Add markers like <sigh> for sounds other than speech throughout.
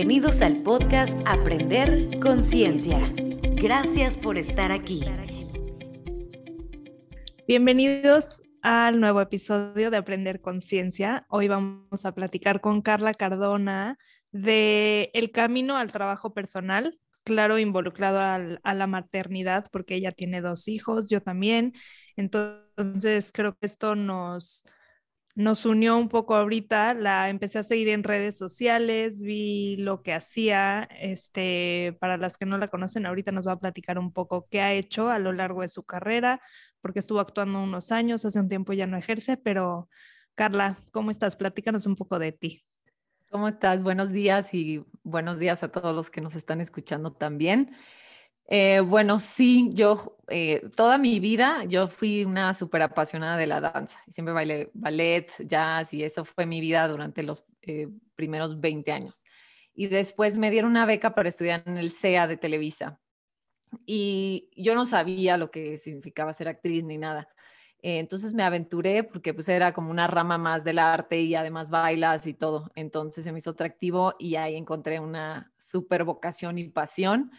Bienvenidos al podcast Aprender Conciencia. Gracias por estar aquí. Bienvenidos al nuevo episodio de Aprender Conciencia. Hoy vamos a platicar con Carla Cardona de el camino al trabajo personal, claro, involucrado a la maternidad, porque ella tiene dos hijos, yo también. Entonces, creo que esto nos, nos unió un poco ahorita, la empecé a seguir en redes sociales, vi lo que hacía, este, para las que no la conocen, ahorita nos va a platicar un poco qué ha hecho a lo largo de su carrera, porque estuvo actuando unos años, hace un tiempo ya no ejerce, pero Carla, ¿cómo estás? Platícanos un poco de ti. ¿Cómo estás? Buenos días y buenos días a todos los que nos están escuchando también. Eh, bueno, sí, yo eh, toda mi vida yo fui una súper apasionada de la danza. Siempre bailé ballet, jazz y eso fue mi vida durante los eh, primeros 20 años. Y después me dieron una beca para estudiar en el CEA de Televisa. Y yo no sabía lo que significaba ser actriz ni nada. entonces me aventuré porque pues era como una rama más del arte y además bailas y todo. Entonces se me hizo atractivo y ahí encontré una súper vocación y pasión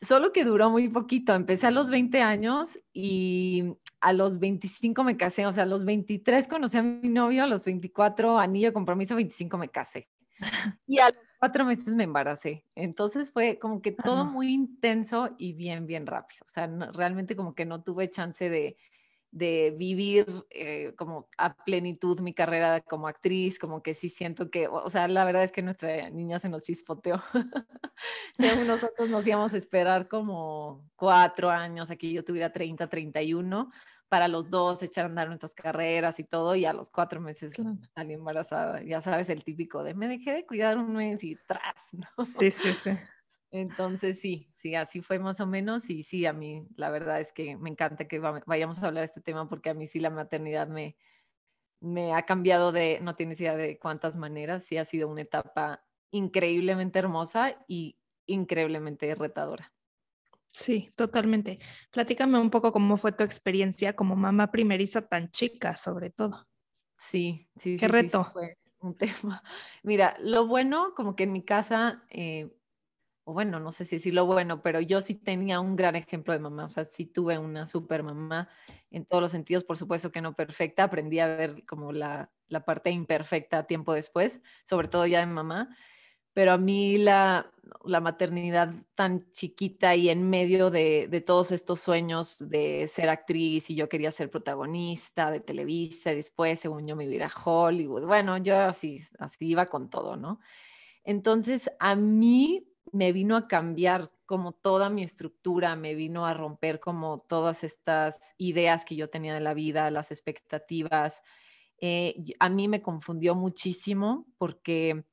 solo que duró muy poquito. Empecé a los 20 años y a los 25 me casé. O sea, a los 23 conocí a mi novio, a los 24 anillo compromiso, 25 me casé. <laughs> Y a los cuatro meses me embaracé. Entonces fue como que todo muy intenso y bien, bien rápido. O sea, realmente como que no tuve chance de, de vivir eh, como a plenitud mi carrera como actriz, como que sí siento que, o sea, la verdad es que nuestra niña se nos chispoteó. <laughs> nosotros nos íbamos a esperar como cuatro años, aquí yo tuviera 30, 31, para los dos echar a andar nuestras carreras y todo, y a los cuatro meses salí embarazada. Ya sabes, el típico de me dejé de cuidar un mes y tras, <laughs> ¿no? Sí, sí, sí. Entonces sí, sí, así fue más o menos y sí, a mí la verdad es que me encanta que vayamos a hablar de este tema porque a mí sí la maternidad me, me ha cambiado de, no tienes idea de cuántas maneras, sí ha sido una etapa increíblemente hermosa y increíblemente retadora. Sí, totalmente. Platícame un poco cómo fue tu experiencia como mamá primeriza tan chica, sobre todo. Sí, sí, ¿Qué reto? fue un <laughs> tema. Mira, lo bueno, como que en mi casa eh, bueno, no sé si decirlo bueno, pero yo sí tenía un gran ejemplo de mamá, o sea, sí tuve una super mamá en todos los sentidos, por supuesto que no perfecta, aprendí a ver como la, la parte imperfecta tiempo después, sobre todo ya de mamá, pero a mí la, la maternidad tan chiquita y en medio de, de, todos estos sueños de ser actriz y yo quería ser protagonista de Televisa, y después según yo me iba a Hollywood, bueno, yo así, así iba con todo, ¿no? Entonces, a mí me vino a cambiar como toda mi estructura, me vino a romper como todas estas ideas que yo tenía de la vida, las expectativas. Eh, a mí me confundió muchísimo porque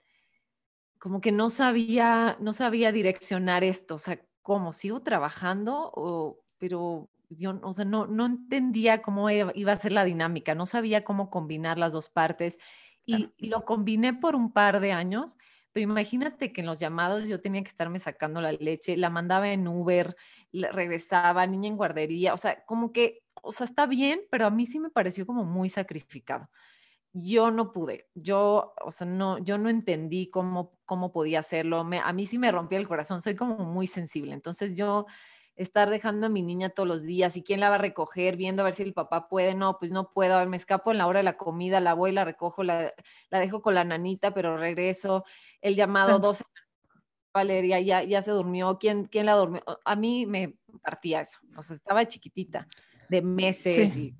como que no sabía, no sabía direccionar esto, o sea, cómo sigo trabajando, o, pero yo, o sea, no, no entendía cómo iba a ser la dinámica, no sabía cómo combinar las dos partes. Y lo combiné por un par de años pero imagínate que en los llamados yo tenía que estarme sacando la leche, la mandaba en Uber, regresaba, niña en guardería, o sea, como que, o sea, está bien, pero a mí sí me pareció como muy sacrificado. Yo no pude, yo, o sea, no, yo no entendí cómo, cómo podía hacerlo, a mí sí me rompía el corazón, soy como muy sensible, entonces yo estar dejando a mi niña todos los días y quién la va a recoger, viendo a ver si el papá puede, no, pues no puedo, a ver, me escapo en la hora de la comida, la voy, la recojo, la, la dejo con la nanita, pero regreso, el llamado 12, Valeria ya, ya se durmió, ¿Quién, ¿quién la durmió? A mí me partía eso, o sea, estaba chiquitita, de meses y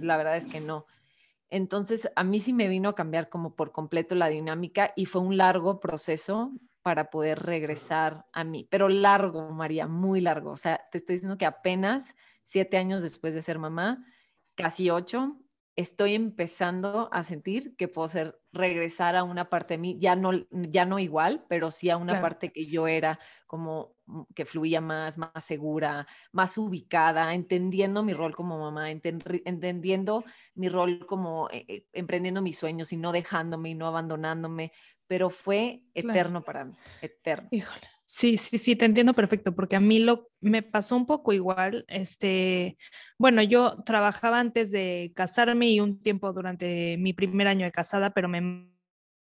la verdad es que no. Entonces, a mí sí me vino a cambiar como por completo la dinámica y fue un largo proceso para poder regresar a mí. Pero largo, María, muy largo. O sea, te estoy diciendo que apenas siete años después de ser mamá, casi ocho, estoy empezando a sentir que puedo ser regresar a una parte de mí, ya no, ya no igual, pero sí a una parte que yo era como mm, que fluía más, más segura, más ubicada, entendiendo mi rol como mamá, entendiendo mi rol como eh, eh, emprendiendo mis sueños y no dejándome y no abandonándome, pero fue eterno para mí, eterno. Híjole. Sí, sí, sí, te entiendo perfecto, porque a mí lo me pasó un poco igual. Este, bueno, yo trabajaba antes de casarme y un tiempo durante mi primer año de casada, pero me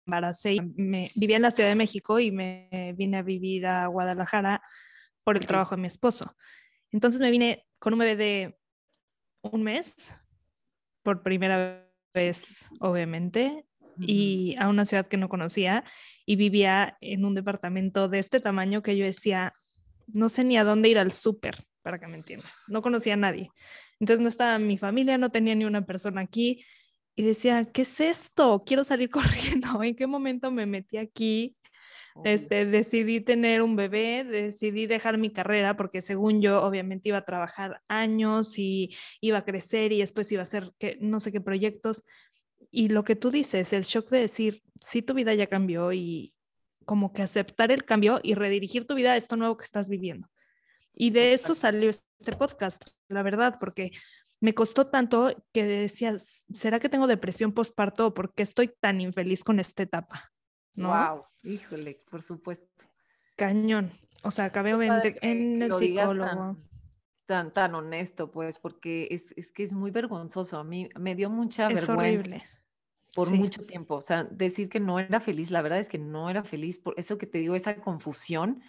embaracé y me vivía en la Ciudad de México y me vine a vivir a Guadalajara por el trabajo de mi esposo. Entonces me vine con un bebé de un mes, por primera vez, obviamente, y a una ciudad que no conocía y vivía en un departamento de este tamaño que yo decía, no sé ni a dónde ir al súper, para que me entiendas. No conocía a nadie. Entonces no estaba mi familia, no tenía ni una persona aquí y decía, ¿qué es esto? Quiero salir <laughs> corriendo. ¿En qué momento me metí aquí? Este, decidí tener un bebé, decidí dejar mi carrera porque según yo obviamente iba a trabajar años y iba a crecer y después iba a hacer que, no sé qué proyectos. Y lo que tú dices, el shock de decir, sí, tu vida ya cambió y como que aceptar el cambio y redirigir tu vida a esto nuevo que estás viviendo. Y de eso salió este podcast, la verdad, porque me costó tanto que decías, ¿será que tengo depresión postparto o por qué estoy tan infeliz con esta etapa? ¿No? Wow, híjole, por supuesto. Cañón. O sea, acabé en el psicólogo. Tan, tan, honesto, pues, porque es, es, que es muy vergonzoso. A mí me dio mucha es vergüenza. Horrible. Por mucho tiempo. O sea, decir que no era feliz, la verdad es que no era feliz. Por eso que te digo, esa confusión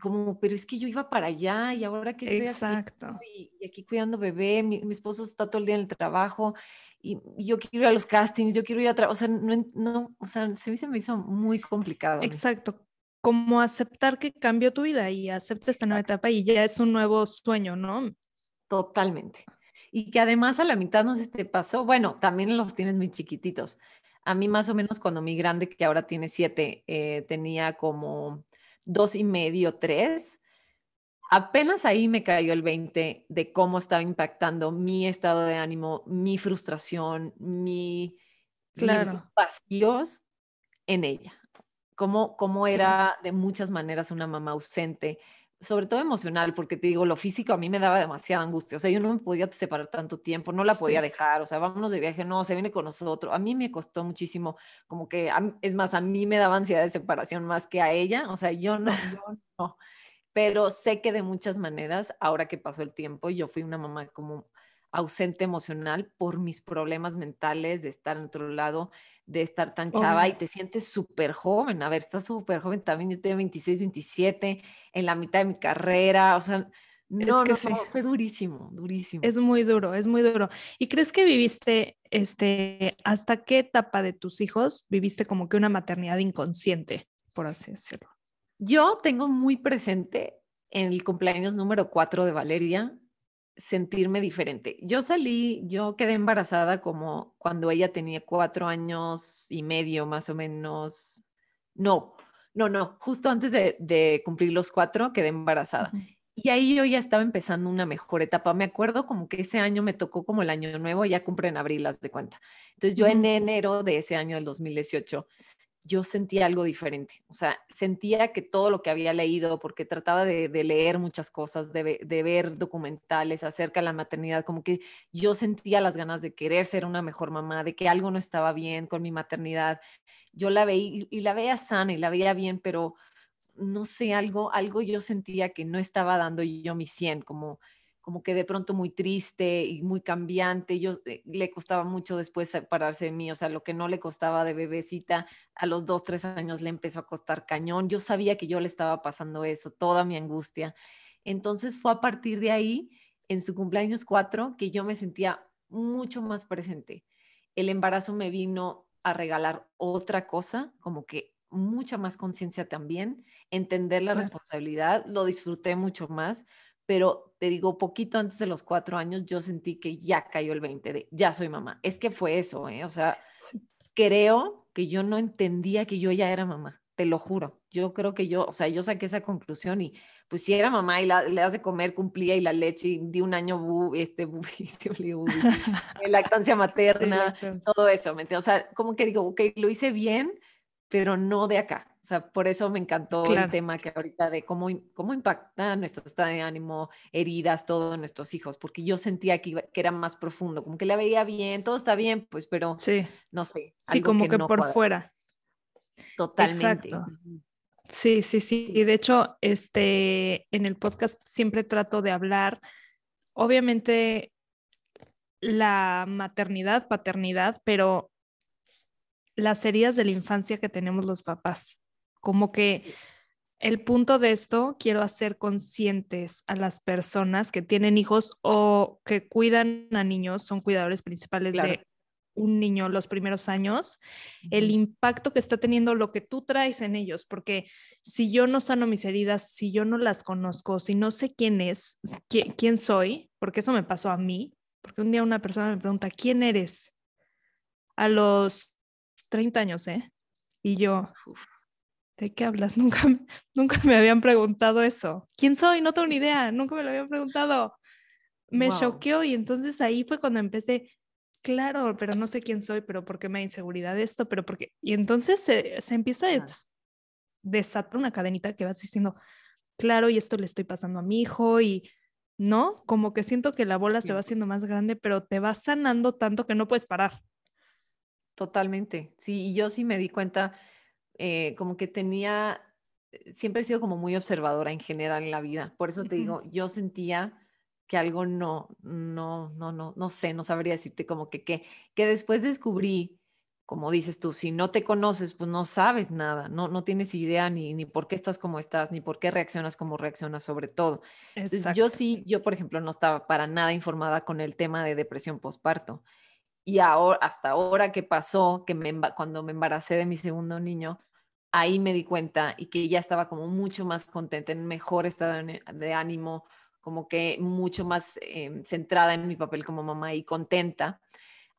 como, pero es que yo iba para allá y ahora que estoy Exacto. Y, aquí cuidando bebé, mi, esposo está todo el día en el trabajo y, yo quiero ir a los castings, yo quiero ir a trabajar, o sea, no, no, o sea, se me hizo muy complicado. Exacto, como aceptar que cambió tu vida y acepta esta nueva etapa y ya es un nuevo sueño, ¿no? Totalmente. Y que además a la mitad no se te pasó, bueno, también los tienes muy chiquititos. A mí más o menos cuando mi grande, que ahora tiene siete, eh, tenía como dos y medio, tres, apenas ahí me cayó el 20 de cómo estaba impactando mi estado de ánimo, mi frustración, mi, claro. vacíos en ella. Cómo, cómo era de muchas maneras una mamá ausente, sobre todo emocional, porque te digo, lo físico a mí me daba demasiada angustia, o sea, yo no me podía separar tanto tiempo, no la podía dejar, o sea, vámonos de viaje, no, se viene con nosotros, a mí me costó muchísimo, como que, es más, a mí me daba ansiedad de separación más que a ella, o sea, yo no, yo no, pero sé que de muchas maneras, ahora que pasó el tiempo, yo fui una mamá como ausente emocional por mis problemas mentales, de estar en otro lado, de estar tan chava y te sientes súper joven. A ver, estás súper joven también, yo tengo 26, 27, en la mitad de mi carrera, o sea, no, es que no, fue durísimo, durísimo. Es muy duro, es muy duro. ¿Y crees que viviste, este, hasta qué etapa de tus hijos viviste como que una maternidad inconsciente, por así decirlo? Yo tengo muy presente en el cumpleaños número 4 de Valeria, sentirme diferente. Yo salí, yo quedé embarazada como cuando ella tenía cuatro años y medio más o menos. No, no, no, justo antes de, cumplir los cuatro quedé embarazada. Y ahí yo ya estaba empezando una mejor etapa. Me acuerdo como que ese año me tocó como el año nuevo, ya cumple en abril, las de cuenta. Entonces yo en enero de ese año del 2018 yo sentía algo diferente. O sea, sentía que todo lo que había leído, porque trataba de, leer muchas cosas, de, ver documentales acerca de la maternidad, como que yo sentía las ganas de querer ser una mejor mamá, de que algo no estaba bien con mi maternidad. Yo la veía y, la veía sana y la veía bien, pero no sé, algo, algo yo sentía que no estaba dando yo mi 100, como como que de pronto muy triste y muy cambiante. Yo eh, le costaba mucho después separarse de mí, o sea, lo que no le costaba de bebecita, a los dos, tres años le empezó a costar cañón. Yo sabía que yo le estaba pasando eso, toda mi angustia. Entonces fue a partir de ahí, en su cumpleaños cuatro, que yo me sentía mucho más presente. El embarazo me vino a regalar otra cosa, como que mucha más conciencia también, entender la responsabilidad, lo disfruté mucho más pero te digo, poquito antes de los cuatro años yo sentí que ya cayó el 20 de, ya soy mamá. Es que fue eso, ¿eh? O sea, creo que yo no entendía que yo ya era mamá, te lo juro. Yo creo que yo, o sea, yo saqué esa conclusión y pues si era mamá y la, le das de comer, cumplía y la leche y di un año bu, este, bu, <laughs> este, <laughs> lactancia materna, todo eso, ¿me O sea, como que digo, ok, lo hice bien, pero no de acá. O sea, por eso me encantó el tema que ahorita de cómo, cómo impacta nuestro estado de ánimo, heridas, todos nuestros hijos, porque yo sentía que, que era más profundo, como que la veía bien, todo está bien, pues, pero sí. no sé. Sí, como que, por fuera. Totalmente. Exacto. Sí, sí, sí. Y de hecho, este, en el podcast siempre trato de hablar, obviamente, la maternidad, paternidad, pero las heridas de la infancia que tenemos los papás. Como que el punto de esto, quiero hacer conscientes a las personas que tienen hijos o que cuidan a niños, son cuidadores principales de un niño los primeros años, el impacto que está teniendo lo que tú traes en ellos, porque si yo no sano mis heridas, si yo no las conozco, si no sé quién es, quién soy, porque eso me pasó a mí, porque un día una persona me pregunta, ¿quién eres? A los 30 años, ¿eh? Y yo, ¿de qué hablas? <laughs> Nunca, nunca me habían preguntado eso. ¿Quién soy? No tengo ni idea, nunca me lo habían preguntado. Me choqueó y entonces ahí fue cuando empecé, claro, pero no sé quién soy, pero ¿por qué me da inseguridad esto? Pero porque... Y entonces se, se empieza a desatar una cadenita que vas diciendo, claro, y esto le estoy pasando a mi hijo y... ¿No? Como que siento que la bola se va haciendo más grande, pero te va sanando tanto que no puedes parar. Totalmente, sí, y yo sí me di cuenta, eh, como que tenía, eh, siempre he sido como muy observadora en general en la vida, por eso te digo, yo sentía que algo no, no, no, no, no sé, no sabría decirte como que, que, que después descubrí, como dices tú, si no te conoces, pues no sabes nada, no, no tienes idea ni, ni por qué estás como estás, ni por qué reaccionas como reaccionas sobre todo. yo sí, yo por ejemplo no estaba para nada informada con el tema de depresión postparto. Y ahora, hasta ahora que pasó, que me, cuando me embaracé de mi segundo niño, ahí me di cuenta y que ya estaba como mucho más contenta, en mejor estado de ánimo, como que mucho más em, centrada en mi papel como mamá y contenta.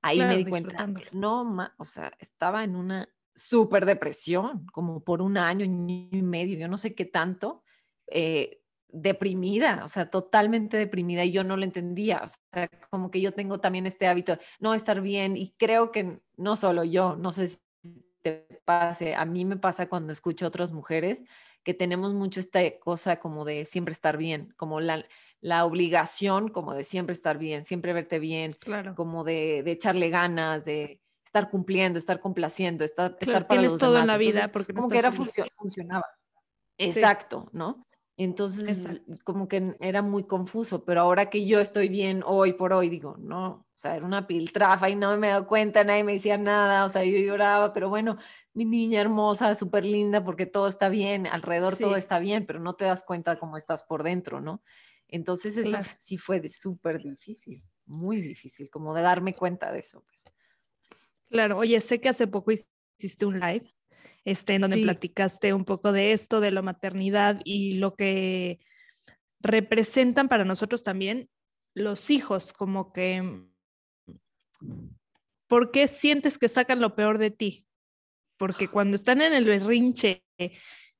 Ahí me di cuenta, no, o sea, estaba en una súper depresión, como por un año, año y medio, yo no sé qué tanto, eh, deprimida, o sea, totalmente deprimida y yo no lo entendía, o sea, como que yo tengo también este hábito de no estar bien y creo que no solo yo, no sé si te pase, a mí me pasa cuando escucho a otras mujeres que tenemos mucho esta cosa como de siempre estar bien, como la, la obligación como de siempre estar bien, siempre verte bien, claro. como de, de echarle ganas, de estar cumpliendo, estar complaciendo, estar, estar para tienes todo en la vida porque como que era funcionaba. Exacto, ¿no? Entonces, como que era muy confuso, pero ahora que yo estoy bien hoy por hoy, digo, no, o sea, era una piltrafa y no me he dado cuenta, nadie me decía nada, o sea, yo lloraba, pero bueno, mi niña hermosa, súper linda, porque todo está bien, alrededor todo está bien, pero no te das cuenta cómo estás por dentro, ¿no? Entonces, eso sí fue súper difícil, muy difícil, como de darme cuenta de eso, pues. Claro, oye, sé que hace poco hiciste un live este, en donde platicaste un poco de esto, de la maternidad y lo que representan para nosotros también los hijos, como que, ¿por qué sientes que sacan lo peor de ti? Porque cuando están en el berrinche,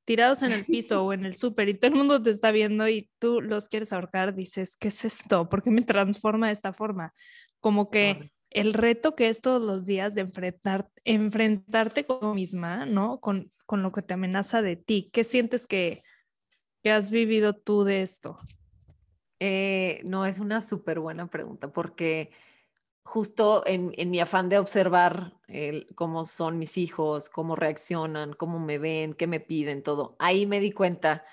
tirados en el piso <laughs> o en el súper y todo el mundo te está viendo y tú los quieres ahorcar, dices, ¿qué es esto? ¿Por qué me transforma de esta forma? Como que el reto que es todos los días de enfrentar, enfrentarte conmigo misma, ¿no? Con, con, lo que te amenaza de ti. ¿Qué sientes que, que has vivido tú de esto? Eh, no, es una súper buena pregunta porque justo en, en mi afán de observar cómo son mis hijos, cómo reaccionan, cómo me ven, qué me piden, todo, ahí me di cuenta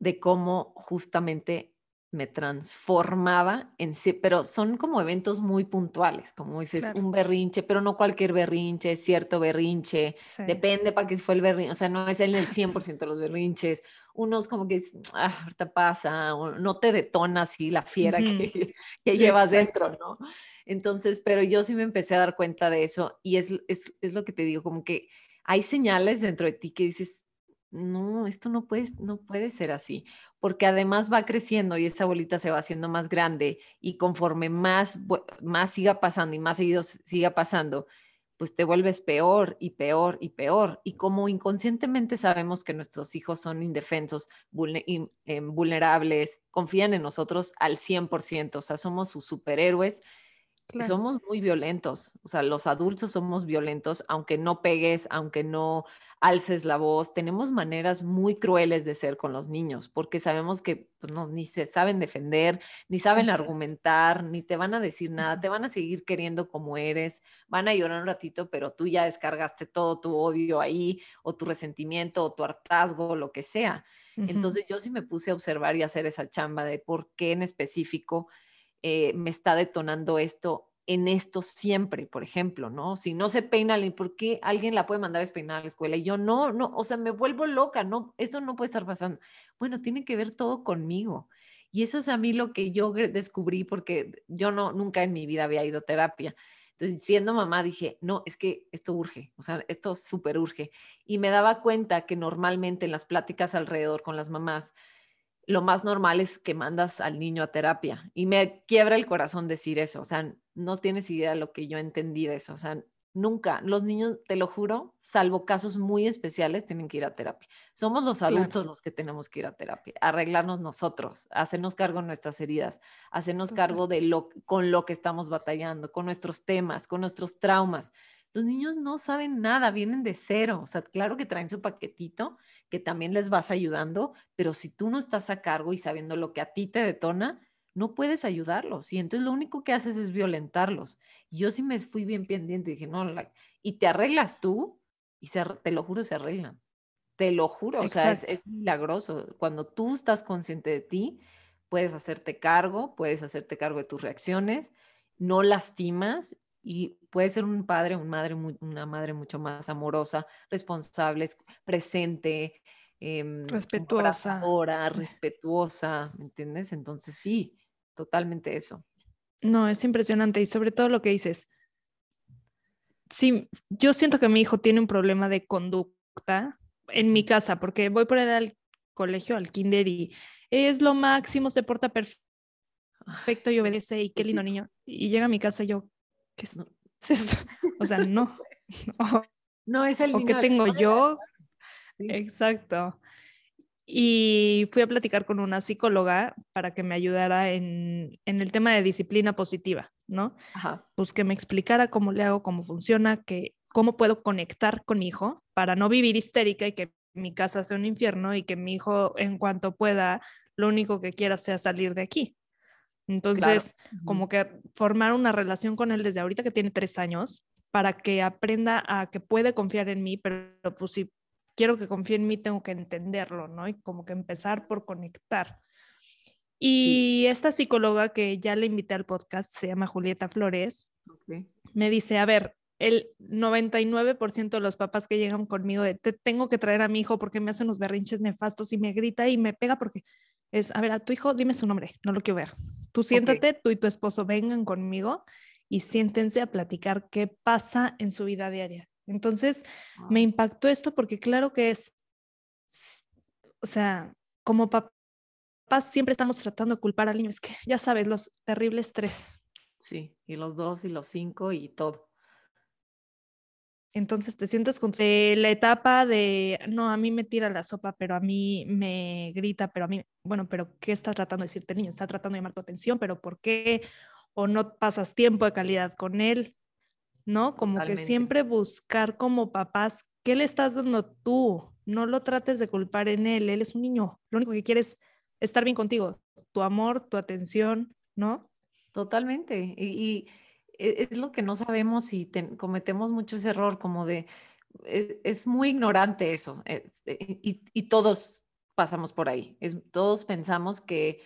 de cómo justamente me transformaba en sí, pero son como eventos muy puntuales, como dices, un berrinche, pero no cualquier berrinche, cierto berrinche, depende para qué fue el berrinche, o sea, no es en el 100% de los berrinches, unos como que, ah, ahorita pasa, o no te detona así la fiera <laughs> que, que, llevas dentro, ¿no? Entonces, pero yo sí me empecé a dar cuenta de eso y es, es, es lo que te digo, como que hay señales dentro de ti que dices, no, esto no puede, no puede ser así, porque además va creciendo y esa bolita se va haciendo más grande y conforme más, más siga pasando y más seguido siga pasando, pues te vuelves peor y peor y peor. Y como inconscientemente sabemos que nuestros hijos son indefensos, em, vulnerables, confían en nosotros al 100%, o sea, somos sus superhéroes. Somos muy violentos, o sea, los adultos somos violentos, aunque no pegues, aunque no alces la voz. Tenemos maneras muy crueles de ser con los niños, porque sabemos que pues, no, ni se saben defender, ni saben argumentar, ni te van a decir nada, te van a seguir queriendo como eres, van a llorar un ratito, pero tú ya descargaste todo tu odio ahí, o tu resentimiento, o tu hartazgo, lo que sea. Entonces yo sí me puse a observar y hacer esa chamba de por qué en específico eh, me está detonando esto en esto siempre, por ejemplo, ¿no? Si no se peina, ¿por qué alguien la puede mandar a despeinar a la escuela? Y yo no, no, o sea, me vuelvo loca, no, esto no puede estar pasando. Bueno, tiene que ver todo conmigo. Y eso es a mí lo que yo descubrí porque yo no, nunca en mi vida había ido a terapia. Entonces, siendo mamá, dije, no, es que esto urge, o sea, esto súper urge. Y me daba cuenta que normalmente en las pláticas alrededor con las mamás, lo más normal es que mandas al niño a terapia. Y me quiebra el corazón decir eso. O sea, no tienes idea de lo que yo entendí de eso. O sea, nunca, los niños, te lo juro, salvo casos muy especiales, tienen que ir a terapia. Somos los adultos los que tenemos que ir a terapia, arreglarnos nosotros, hacernos cargo de nuestras heridas, hacernos cargo de lo con lo que estamos batallando, con nuestros temas, con nuestros traumas. Los niños no saben nada, vienen de cero. O sea, claro que traen su paquetito, que también les vas ayudando, pero si tú no estás a cargo y sabiendo lo que a ti te detona, no puedes ayudarlos. Y entonces lo único que haces es violentarlos. Y yo sí me fui bien pendiente y dije, no, y te arreglas tú y te lo juro, se arreglan. Te lo juro, o sea, es, es milagroso. Cuando tú estás consciente de ti, puedes hacerte cargo, puedes hacerte cargo de tus reacciones, no lastimas y puedes ser un padre, una madre, una madre mucho más amorosa, responsable, presente, eh, respetuosa, respetuosa, ¿me entiendes? Entonces sí, totalmente eso. No, es impresionante y sobre todo lo que dices. Sí, yo siento que mi hijo tiene un problema de conducta en mi casa porque voy por él al colegio, al kinder y es lo máximo, se porta perfecto y obedece y qué lindo niño. Y llega a mi casa y yo, ¿qué es, esto? <laughs> O sea, <laughs> no. No, es el. ¿O qué tengo yo? Exacto. Y fui a platicar con una psicóloga para que me ayudara en, el tema de disciplina positiva, ¿no? Ajá. Pues que me explicara cómo le hago, cómo funciona, que, cómo puedo conectar con mi hijo para no vivir histérica y que mi casa sea un infierno y que mi hijo en cuanto pueda, lo único que quiera sea salir de aquí. Entonces, como que formar una relación con él desde ahorita que tiene tres años para que aprenda a que puede confiar en mí, pero pues si quiero que confíe en mí, tengo que entenderlo, ¿no? Y como que empezar por conectar. Y esta psicóloga que ya le invité al podcast, se llama Julieta Flores, me dice, a ver, el 99% de los papás que llegan conmigo de, te tengo que traer a mi hijo porque me hacen los berrinches nefastos y me grita y me pega porque es, a ver, a tu hijo dime su nombre, no lo quiero ver. Tú siéntate, tú y tu esposo vengan conmigo y siéntense a platicar qué pasa en su vida diaria. Entonces, me impactó esto porque claro que es, o sea, como papás siempre estamos tratando de culpar al niño, es que ya sabes, los terribles tres. Sí, y los dos y los cinco y todo. Entonces te sientes con la etapa de, no, a mí me tira la sopa, pero a mí me grita, pero a mí, bueno, pero ¿qué está tratando de decirte el niño? Está tratando de llamar tu atención, pero ¿por qué? O no pasas tiempo de calidad con él. ¿no? Como que siempre buscar como papás, ¿qué le estás dando tú? No lo trates de culpar en él, él es un niño, lo único que quiere es estar bien contigo, tu amor, tu atención, ¿no? Totalmente. Y, e, es lo que no sabemos y cometemos mucho ese error, como de, e, es, muy ignorante eso, e, y, todos pasamos por ahí, todos pensamos que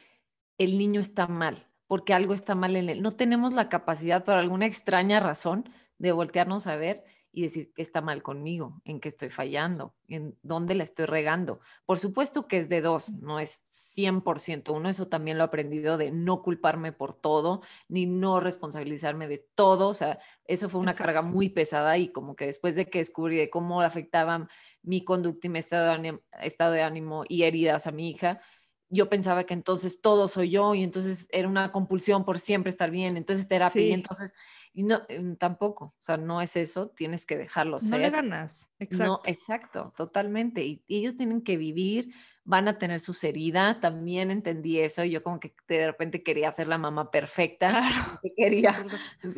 el niño está mal, porque algo está mal en él. No tenemos la capacidad, por alguna extraña razón, de voltearnos a ver y decir qué está mal conmigo, en qué estoy fallando, en dónde la estoy regando. Por supuesto que es de dos, no es 100% uno, eso también lo he aprendido de no culparme por todo, ni no responsabilizarme de todo, o sea, eso fue una carga muy pesada y como que después de que descubrí de cómo afectaban mi conducta y mi estado de, ánimo, estado de ánimo y heridas a mi hija, yo pensaba que entonces todo soy yo y entonces era una compulsión por siempre estar bien, entonces terapia y entonces y no, mm, tampoco, o sea, no es eso, tienes que dejarlo ser. No le ganas, exacto. No, exacto, totalmente. Y, ellos tienen que vivir, van a tener sus heridas, también entendí eso, yo como que de repente quería ser la mamá perfecta, claro. <laughs> quería,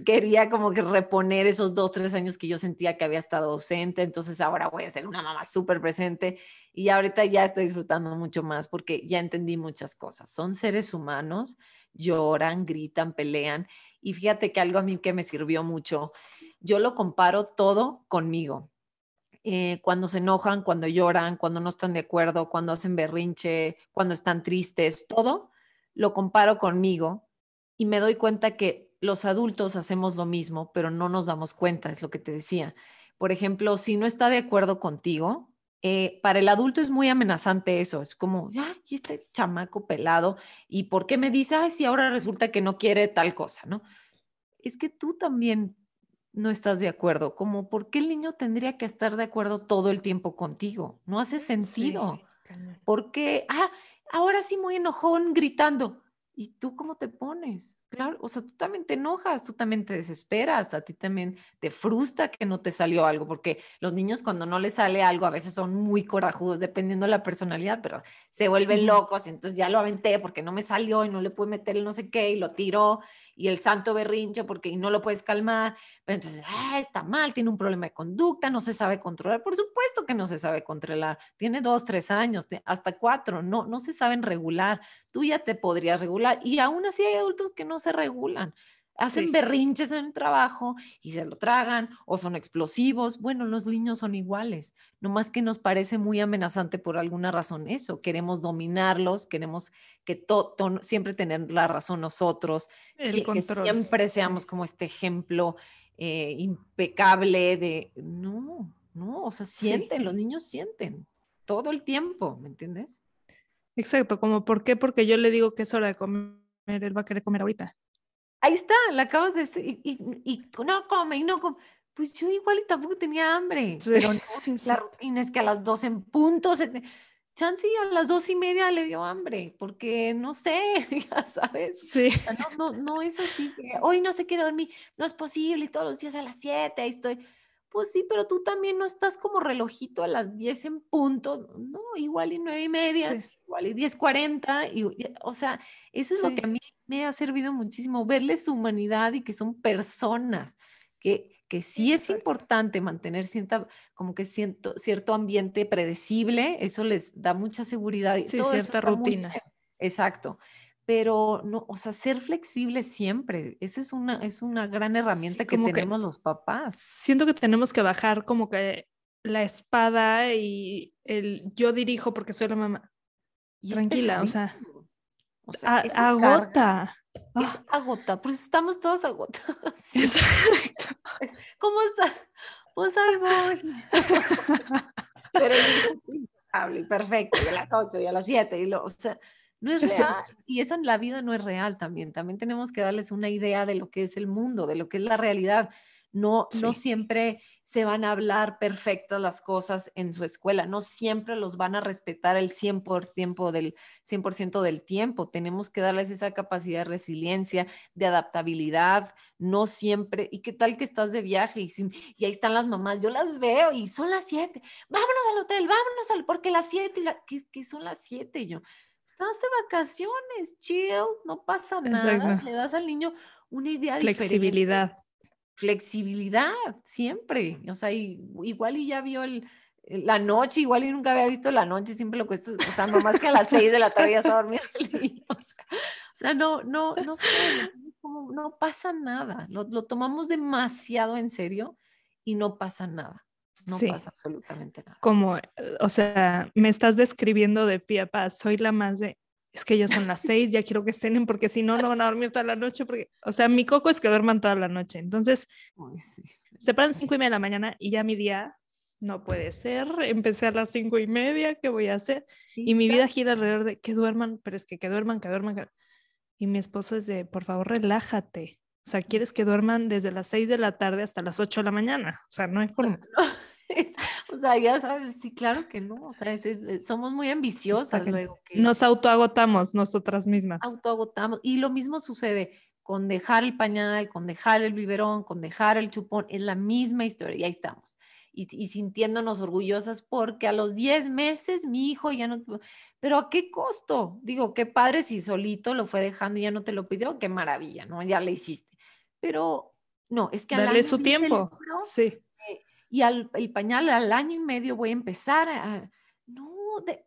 quería como que reponer esos dos, tres años que yo sentía que había estado ausente, entonces ahora voy a ser una mamá súper presente y ahorita ya estoy disfrutando mucho más porque ya entendí muchas cosas. Son seres humanos, lloran, gritan, pelean y fíjate que algo a mí que me sirvió mucho, yo lo comparo todo conmigo. Eh, cuando se enojan, cuando lloran, cuando no están de acuerdo, cuando hacen berrinche, cuando están tristes, todo lo comparo conmigo y me doy cuenta que los adultos hacemos lo mismo, pero no nos damos cuenta, es lo que te decía. Por ejemplo, si no está de acuerdo contigo, eh, para el adulto es muy amenazante eso, es como, ay, este chamaco pelado, ¿y por qué me dice, ay, si ahora resulta que no quiere tal cosa, ¿no? Es que tú también no estás de acuerdo, como, ¿por qué el niño tendría que estar de acuerdo todo el tiempo contigo? No hace sentido. porque, ah, ahora sí muy enojón gritando. ¿Y tú cómo te pones? Claro, o sea, tú también te enojas, tú también te desesperas, a ti también te frustra que no te salió algo, porque los niños cuando no les sale algo a veces son muy corajudos, dependiendo de la personalidad, pero se vuelven locos, y entonces ya lo aventé porque no me salió y no le pude meter el no sé qué y lo tiró y el santo berrinche porque no lo puedes calmar, pero entonces, ah, está mal, tiene un problema de conducta, no se sabe controlar. Por supuesto que no se sabe controlar. Tiene dos, tres años, hasta cuatro, no, no se saben regular. Tú ya te podrías regular y aún así hay adultos que no se regulan hacen berrinches en el trabajo y se lo tragan o son explosivos. Bueno, los niños son iguales, más que nos parece muy amenazante por alguna razón eso. Queremos dominarlos, queremos que siempre tener la razón nosotros, que siempre seamos como este ejemplo eh, impecable de, no, no, o sea, sienten, los niños sienten todo el tiempo, ¿me entiendes? Exacto, como ¿por qué? Porque yo le digo que es hora de comer, él va a querer comer ahorita. Ahí está, la acabas de... Y, y, no come, y no come. Pues yo igual y tampoco tenía hambre, pero no, <laughs> la rutina es que a las dos en punto se te... Chansey a las dos y media le dio hambre, porque no sé, <laughs> ya sabes. Sí. no, no, no es así que hoy no se quiere dormir, no es posible, y todos los días a las siete, ahí estoy. Pues sí, pero tú también no estás como relojito a las diez en punto, no, igual y nueve y media, igual y diez cuarenta, y, o sea, eso es lo que a mí me ha servido muchísimo, verles su humanidad y que son personas, que, que sí es importante mantener cierta, como que siento, cierto ambiente predecible, eso les da mucha seguridad. Y sí, cierta rutina. Exacto. Pero no, o sea, ser flexible siempre, esa es una, es una gran herramienta que tenemos los papás. Siento que tenemos que bajar como que la espada y el yo dirijo porque soy la mamá. Tranquila, o sea, o sea, agota. es ah. agota, pues estamos todos agotados. <laughs> <laughs> ¿Cómo estás? Pues ahí voy. <laughs> Pero impecable, perfecto, y a las 8 y a las 7, y lo, o sea, no es real. Y eso en la vida no es real también. También tenemos que darles una idea de lo que es el mundo, de lo que es la realidad. No, no siempre se van a hablar perfectas las cosas en su escuela, no siempre los van a respetar el 100%, del, 100 del tiempo. Tenemos que darles esa capacidad de resiliencia, de adaptabilidad, no siempre. ¿Y qué tal que estás de viaje y, y ahí están las mamás? Yo las veo y son las 7, vámonos al hotel, vámonos al, porque las 7, ¿qué, son las 7? yo, estás de vacaciones, chill, no pasa nada, le das al niño una idea Flexibilidad flexibilidad, siempre. O sea, igual y ya vio el, la noche, igual y nunca había visto la noche, siempre lo cuesta, o sea, nomás que a las seis de la tarde ya está dormido <laughs> el niño. O sea, no, no, no sé, no pasa nada. Lo, tomamos demasiado en serio y no pasa nada. No pasa absolutamente nada. Como, o sea, me estás describiendo de pie a paz, soy la más de, es que ya son las seis, ya quiero que cenen porque si no, no van a dormir toda la noche. Porque, o sea, mi coco es que duerman toda la noche. Entonces, se paran cinco y media de la mañana y ya mi día no puede ser. Empecé a las cinco y media, ¿qué voy a hacer? Y mi vida gira alrededor de que duerman, pero es que que duerman, que duerman. Y mi esposo es de, por favor, relájate. O sea, quieres que duerman desde las seis de la tarde hasta las ocho de la mañana. O sea, no hay forma. <laughs> o sea, ya sabes, sí, claro que no, o sea, eh, somos muy ambiciosas luego. Que nos autoagotamos nosotras mismas. Autoagotamos. Y lo mismo sucede con dejar el pañal, con dejar el biberón, con dejar el chupón, es la misma historia, y ahí estamos. Y, sintiéndonos orgullosas porque a los 10 meses mi hijo ya no, pero ¿a qué costo? Digo, qué padre si solito lo fue dejando y ya no te lo pidió, qué maravilla, ¿no? Ya le hiciste. Pero no, es que... Darle su tiempo. sí y al el pañal al año y medio voy a empezar a... No,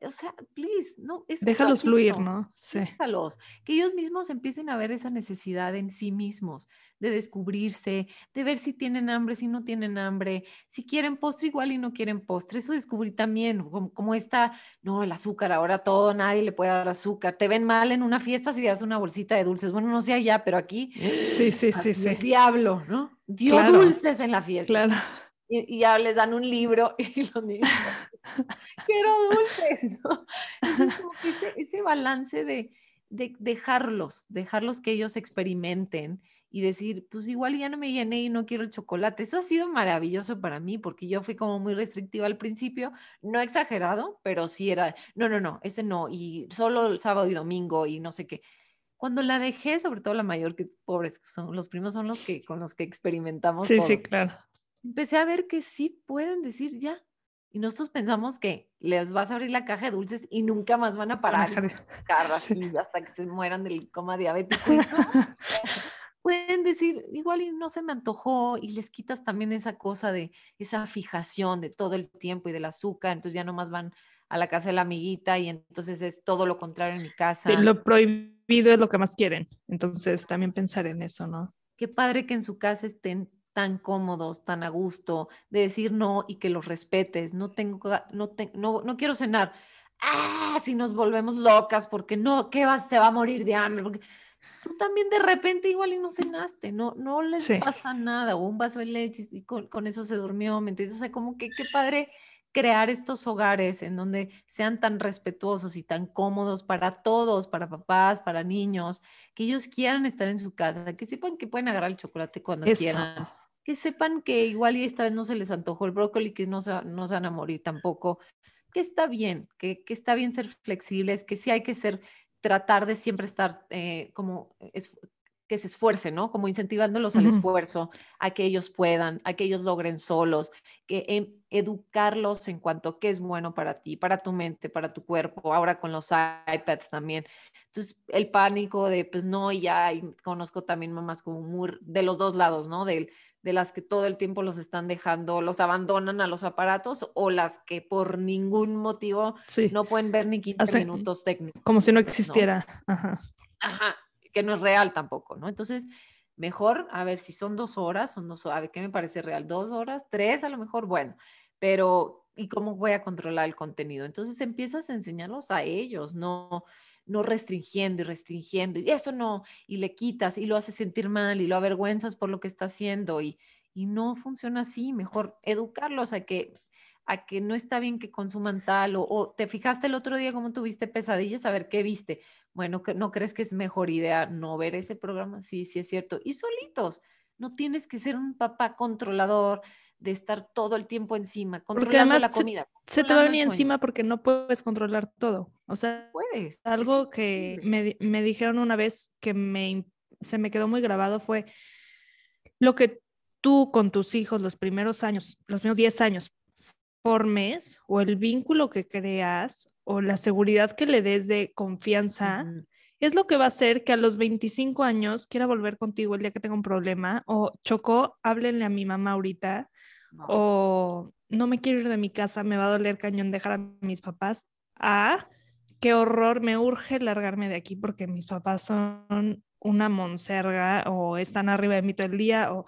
o sea, please, no. Es Déjalos fluir, ¿no? Sí. Déjalos. Que ellos mismos empiecen a ver esa necesidad en sí mismos, de descubrirse, de ver si tienen hambre, si no tienen hambre, si quieren postre igual y no quieren postre. Eso descubrí también, como, está, no, el azúcar, ahora todo, nadie le puede dar azúcar. Te ven mal en una fiesta si das una bolsita de dulces. Bueno, no sé allá, pero aquí. Sí, sí, sí, sí. diablo, ¿no? Dio dulces en la fiesta. Claro y, ya les dan un libro <laughs> y los niños, <laughs> quiero dulces, ¿no? Entonces, como que ese, ese balance de, de, dejarlos, dejarlos que ellos experimenten y decir, pues igual ya no me llené y no quiero el chocolate. Eso ha sido maravilloso para mí porque yo fui como muy restrictiva al principio, no exagerado, pero sí era, no, no, no, ese no, y solo el sábado y domingo y no sé qué. Cuando la dejé, sobre todo la mayor, que pobres, son los primos son los que con los que experimentamos. Sí, sí, claro empecé a ver que sí pueden decir ya. Y nosotros pensamos que les vas a abrir la caja de dulces y nunca más van a parar <laughs> hasta que se mueran del coma diabético. <laughs> pueden decir, igual y no se me antojó y les quitas también esa cosa de esa fijación de todo el tiempo y del azúcar, entonces ya nomás van a la casa de la amiguita y entonces es todo lo contrario en mi casa. Sí, lo prohibido es lo que más quieren, entonces también pensar en eso, ¿no? Qué padre que en su casa estén tan cómodos, tan a gusto, de decir no y que los respetes. No tengo, no, no, no quiero cenar. Ah, si nos volvemos locas porque no, ¿qué va? Se va a morir de hambre. Porque tú también de repente igual y no cenaste, no, no les pasa nada, o un vaso de leche y con, con, eso se durmió, ¿me entiendes? O sea, como que qué padre crear estos hogares en donde sean tan respetuosos y tan cómodos para todos, para papás, para niños, que ellos quieran estar en su casa, que sepan que pueden agarrar el chocolate cuando quieran, que sepan que igual y esta vez no se les antojó el brócoli, que no se, no van a morir tampoco, que está bien, que, que, está bien ser flexibles, que sí hay que ser, tratar de siempre estar eh, como, es, que se esfuercen, ¿no? Como incentivándolos al esfuerzo, a que ellos puedan, a que ellos logren solos, que em, educarlos en cuanto a qué es bueno para ti, para tu mente, para tu cuerpo, ahora con los iPads también. Entonces, el pánico de, pues no, ya, y conozco también mamás como muy, de los dos lados, ¿no? Del, de las que todo el tiempo los están dejando, los abandonan a los aparatos o las que por ningún motivo no pueden ver ni 15 minutos técnicos. Como si no existiera. Ajá. Ajá, que no es real tampoco, ¿no? Entonces, mejor, a ver si son dos horas, son dos, a ver qué me parece real, dos horas, tres a lo mejor, bueno, pero ¿y cómo voy a controlar el contenido? Entonces empiezas a enseñarlos a ellos, no no restringiendo y restringiendo, y eso no, y le quitas y lo haces sentir mal y lo avergüenzas por lo que está haciendo y, y no funciona así, mejor educarlos a que a que no está bien que consuman tal o, te fijaste el otro día cómo tuviste pesadillas, a ver qué viste. Bueno, ¿no crees que es mejor idea no ver ese programa? Sí, sí es cierto. Y solitos, no tienes que ser un papá controlador, de estar todo el tiempo encima, controlando la comida. Se, te va a venir encima porque no puedes controlar todo. O sea, puedes. Algo que me, me, dijeron una vez que me, se me quedó muy grabado fue lo que tú con tus hijos los primeros años, los primeros 10 años, formes o el vínculo que creas o la seguridad que le des de confianza. Es lo que va a hacer que a los 25 años quiera volver contigo el día que tenga un problema o chocó, háblenle a mi mamá ahorita o no me quiero ir de mi casa, me va a doler cañón dejar a mis papás, a qué horror, me urge largarme de aquí porque mis papás son una monserga o están arriba de mí todo el día o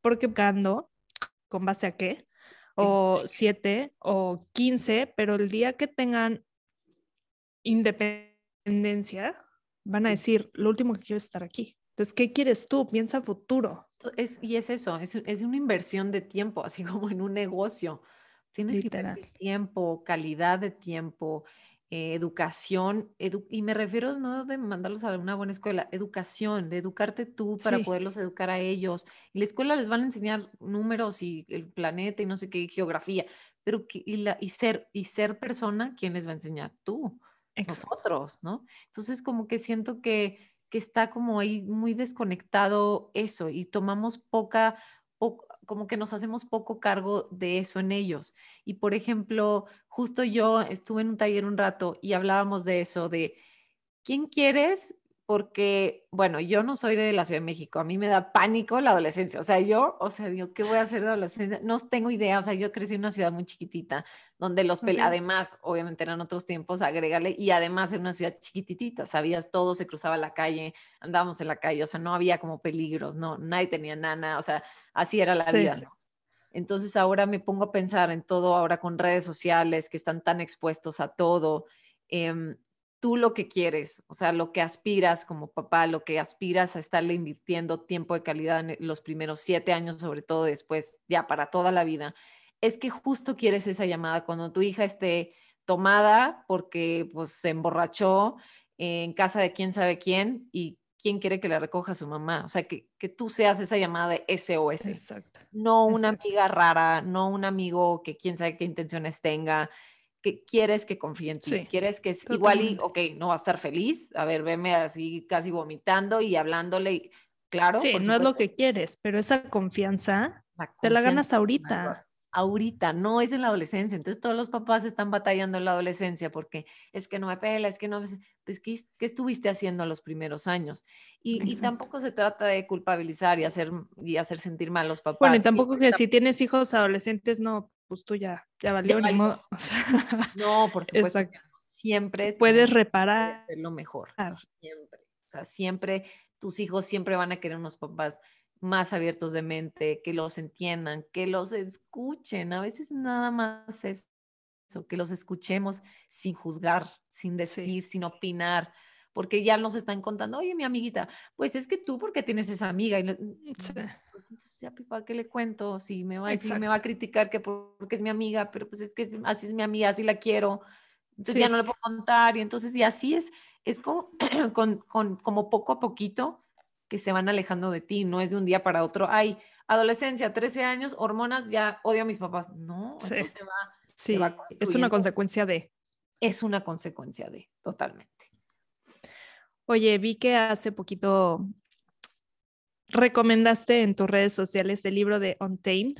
porque buscando con base a qué o siete o quince, pero el día que tengan independencia van a decir, lo último que quiero es estar aquí. Entonces, ¿qué quieres tú? Piensa futuro. Es, y es eso, es, es, una inversión de tiempo, así <laughs> como en un negocio. Tienes que tener tiempo, calidad de tiempo, eh, educación, y me refiero no de mandarlos a una buena escuela, educación, de educarte tú para poderlos educar a ellos. En la escuela les van a enseñar números y el planeta y no sé qué, geografía, pero y, la, y, ser, y ser persona, ¿quién les va a enseñar? Tú, nosotros, ¿no? Entonces como que siento que que está como ahí muy desconectado eso y tomamos poca, como que nos hacemos poco cargo de eso en ellos. Y por ejemplo, justo yo estuve en un taller un rato y hablábamos de eso, de quién quieres porque, bueno, yo no soy de la Ciudad de México, a mí me da pánico la adolescencia, o sea, yo, o sea, digo, ¿qué voy a hacer de adolescencia? No tengo idea, o sea, yo crecí en una ciudad muy chiquitita, donde los, pel además, obviamente eran otros tiempos, agrégale, y además era una ciudad chiquititita, sabías, todo se cruzaba la calle, andábamos en la calle, o sea, no había como peligros, no, nadie tenía nana, o sea, así era la vida, Entonces ahora me pongo a pensar en todo ahora con redes sociales que están tan expuestos a todo. Eh, tú lo que quieres, o sea, lo que aspiras como papá, lo que aspiras a estarle invirtiendo tiempo de calidad en los primeros siete años, sobre todo después, ya para toda la vida, es que justo quieres esa llamada cuando tu hija esté tomada porque pues se emborrachó en casa de quién sabe quién y quién quiere que le recoja su mamá. O sea, que, que tú seas esa llamada de SOS. Exacto. No una amiga rara, no un amigo que quién sabe qué intenciones tenga, que quieres que confíe en ti, quieres que es igual y, ok, no va a estar feliz, a ver, veme así casi vomitando y hablándole, claro. Sí, no es lo que quieres, pero esa confianza, te la ganas ahorita ahorita, no es en la adolescencia. Entonces todos los papás están batallando en la adolescencia porque es que no me pela, es que no, pues ¿qué, qué estuviste haciendo los primeros años? Y, tampoco se trata de culpabilizar y hacer, y hacer sentir mal a los papás. Bueno, y tampoco que si tienes hijos adolescentes, no, pues tú ya, ya valió, ni modo. <laughs> no, por supuesto. Siempre puedes reparar. Lo mejor. Siempre. O sea, siempre tus hijos siempre van a querer unos papás más abiertos de mente, que los entiendan, que los escuchen. A veces nada más eso, que los escuchemos sin juzgar, sin decir, sin opinar, porque ya nos están contando, oye, mi amiguita, pues es que tú, porque tienes esa amiga? Y mm, pues entonces, ya, ¿para qué le cuento? Si me va a decir, me va a criticar que porque es mi amiga, pero pues es que así es mi amiga, así la quiero. Entonces ya no le puedo contar. Y entonces, y así es, es como, <clears throat> con, con, como poco a poquito que se van alejando de ti, no es de un día para otro, ay, adolescencia, 13 años, hormonas, ya odio a mis papás. No, sí. esto se va. Sí, es una consecuencia de. Es una consecuencia de, totalmente. Oye, vi que hace poquito recomendaste en tus redes sociales el libro de Untamed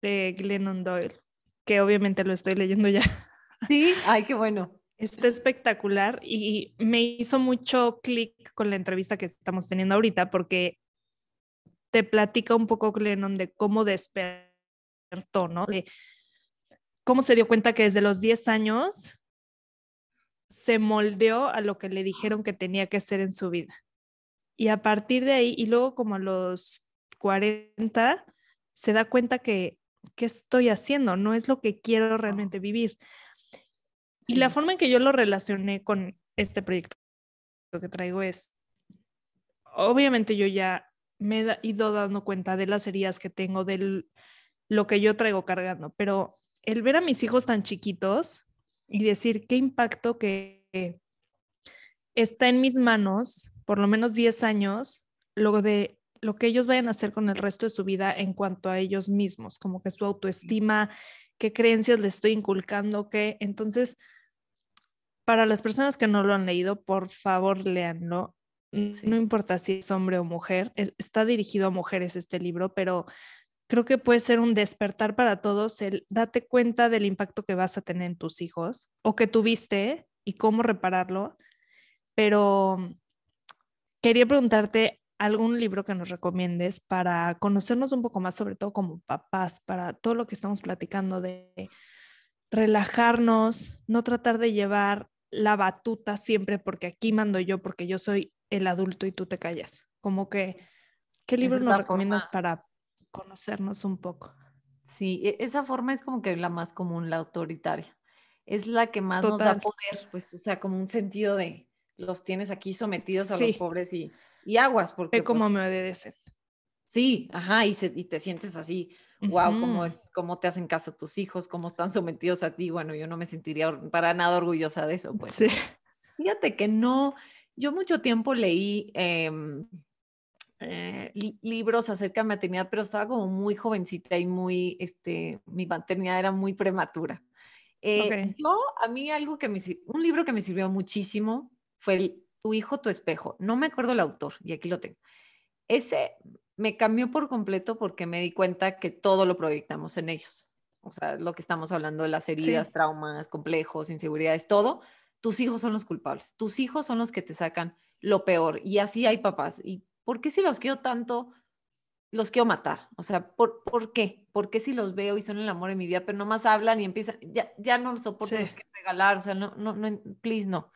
de Glennon Doyle, que obviamente lo estoy leyendo ya. <laughs> Sí, ay, qué bueno. Está espectacular y me hizo mucho clic con la entrevista que estamos teniendo ahorita porque te platica un poco Glennon de cómo despertó, ¿no? De cómo se dio cuenta que desde los 10 años se moldeó a lo que le dijeron que tenía que hacer en su vida. Y a partir de ahí, y luego como a los 40, se da cuenta que, ¿qué estoy haciendo? No es lo que quiero realmente vivir. Y la forma en que yo lo relacioné con este proyecto que traigo es, obviamente yo ya me he ido dando cuenta de las heridas que tengo, de lo que yo traigo cargando, pero el ver a mis hijos tan chiquitos y decir qué impacto que está en mis manos, por lo menos 10 años, luego de lo que ellos vayan a hacer con el resto de su vida en cuanto a ellos mismos, como que su autoestima, qué creencias les estoy inculcando, qué. Entonces, para las personas que no lo han leído, por favor, léanlo. No importa si es hombre o mujer, está dirigido a mujeres este libro, pero creo que puede ser un despertar para todos el date cuenta del impacto que vas a tener en tus hijos o que tuviste y cómo repararlo. Pero quería preguntarte algún libro que nos recomiendes para conocernos un poco más, sobre todo como papás, para todo lo que estamos platicando de relajarnos, no tratar de llevar la batuta siempre porque aquí mando yo, porque yo soy el adulto y tú te callas. Como que, ¿qué libro nos recomiendas para conocernos un poco? Sí, e, esa forma es como que la más común, la autoritaria. Es la que más nos da poder, pues, o sea, como un sentido de los tienes aquí sometidos a los pobres y y aguas, porque... Ve cómo pues me obedecen. Sí, ajá, y, y te sientes así, wow, cómo, es, cómo te hacen caso tus hijos, cómo están sometidos a ti. Bueno, yo no me sentiría para nada orgullosa de eso. Pues. Sí. Fíjate que no, yo mucho tiempo leí em, eh, libros acerca de maternidad, pero estaba como muy jovencita y muy, este, mi maternidad era muy prematura. Eh, Yo, a mí algo que me, un libro que me sirvió muchísimo fue el tu hijo, tu espejo. No me acuerdo el autor y aquí lo tengo. Ese me cambió por completo porque me di cuenta que todo lo proyectamos en ellos. O sea, lo que estamos hablando de las heridas, traumas, complejos, inseguridades, todo. Tus hijos son los culpables. Tus hijos son los que te sacan lo peor. Y así hay papás. ¿Y por qué si los quiero tanto, los quiero matar? O sea, ¿por, ¿por qué? ¿Por qué si los veo y son el amor de mi vida, pero nomás hablan y empiezan, ya, ya no los soporto, los quiero regalar, o sea, no, no, no, please, no.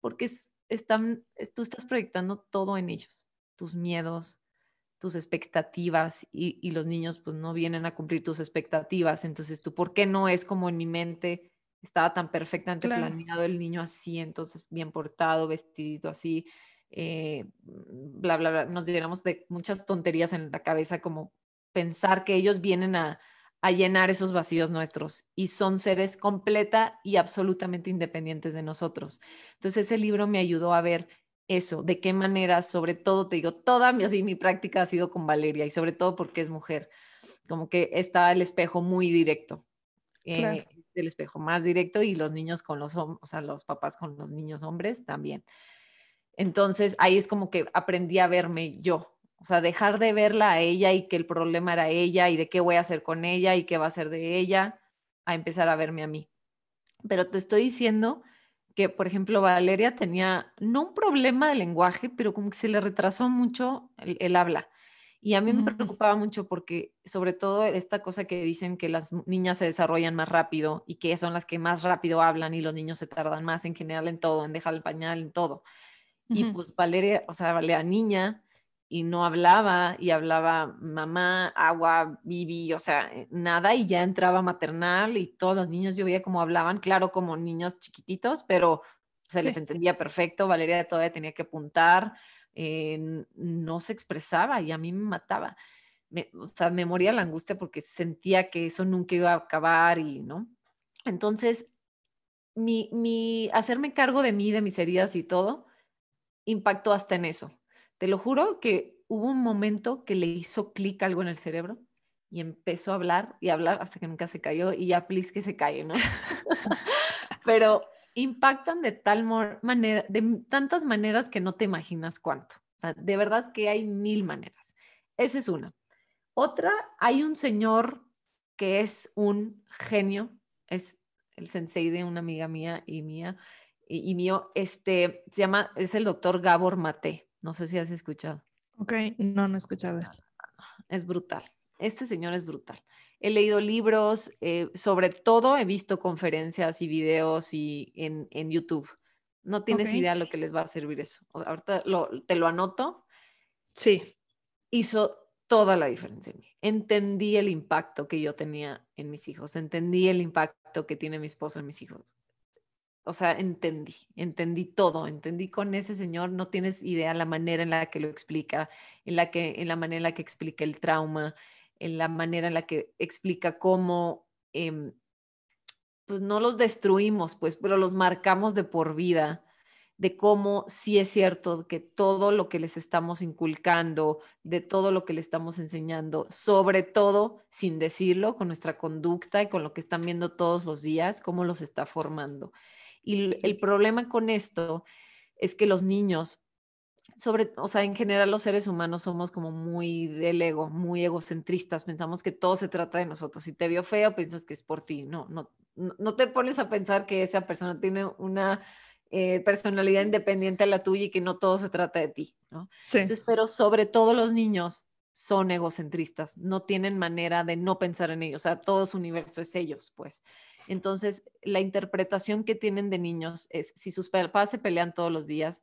Porque están, tú estás proyectando todo en ellos, tus miedos, tus expectativas y, y, los niños pues no vienen a cumplir tus expectativas. Entonces tú, ¿por qué no es como en mi mente estaba tan perfectamente planeado el niño así, entonces bien portado, vestidito así, eh, bla, bla, bla? Nos llenamos de muchas tonterías en la cabeza como pensar que ellos vienen a, a llenar esos vacíos nuestros y son seres completa y absolutamente independientes de nosotros. Entonces ese libro me ayudó a ver eso, de qué manera, sobre todo, te digo, toda mi, así, mi práctica ha sido con Valeria y sobre todo porque es mujer, como que está el espejo muy directo, eh, el espejo más directo y los niños con los, o sea, los papás con los niños hombres también. Entonces ahí es como que aprendí a verme yo, o sea, dejar de verla a ella y que el problema era ella y de qué voy a hacer con ella y qué va a hacer de ella, a empezar a verme a mí. Pero te estoy diciendo que, por ejemplo, Valeria tenía no un problema de lenguaje, pero como que se le retrasó mucho el, habla. Y a mí me preocupaba mucho porque, sobre todo, esta cosa que dicen que las niñas se desarrollan más rápido y que son las que más rápido hablan y los niños se tardan más en general en todo, en dejar el pañal, en todo. Y pues Valeria, o sea, Valeria niña y no hablaba y hablaba mamá, agua, bibi, o sea, eh, nada y ya entraba maternal y todos los niños yo veía cómo hablaban, claro, como niños chiquititos, pero se les entendía perfecto, Valeria todavía tenía que apuntar, eh, no se expresaba y a mí me mataba. Me, o sea, me moría la angustia porque sentía que eso nunca iba a acabar y, ¿no? Entonces, mi, mi hacerme cargo de mí, de mis heridas y todo, impactó hasta en eso te lo juro que hubo un momento que le hizo clic algo en el cerebro y empezó a hablar y hablar hasta que nunca se cayó y ya, please, que se cae, ¿no? <laughs> Pero impactan de tal manera, de tantas maneras que no te imaginas cuánto. De verdad que hay mil maneras. Esa es una. Otra, hay un señor que es un genio, es el sensei de una amiga mía y mía y, y mío, este, se llama, es el doctor Gabor Mate. No sé si has escuchado. Ok, no, no he escuchado. Es brutal. Este señor es brutal. He leído libros, eh, sobre todo he visto conferencias y videos y en, en YouTube. No tienes idea lo que les va a servir eso. Ahorita te lo anoto. Sí. Hizo toda la diferencia en mí. Entendí el impacto que yo tenía en mis hijos, entendí el impacto que tiene mi esposo en mis hijos o sea, entendí, entendí todo, entendí con ese señor, no tienes idea la manera en la que lo explica, en la que en la manera en la que explica el trauma, en la manera en la que explica cómo em, pues no los destruimos, pues, pero los marcamos de por vida, de cómo sí es cierto que todo lo que les estamos inculcando, de todo lo que les estamos enseñando, sobre todo sin decirlo, con nuestra conducta y con lo que están viendo todos los días, cómo los está formando. Y el problema con esto es que los niños, sobre, o sea, en general los seres humanos somos como muy del ego, muy egocentristas, pensamos que todo se trata de nosotros. Si te vio feo, piensas que es por ti. No, no, no te pones a pensar que esa persona tiene una eh, personalidad independiente a la tuya y que no todo se trata de ti, ¿no? Sí. Entonces, pero sobre todo los niños son egocentristas, no tienen manera de no pensar en ellos, o sea, todo su universo es ellos, pues. Entonces, la interpretación que tienen de niños es, si sus papás se pelean todos los días,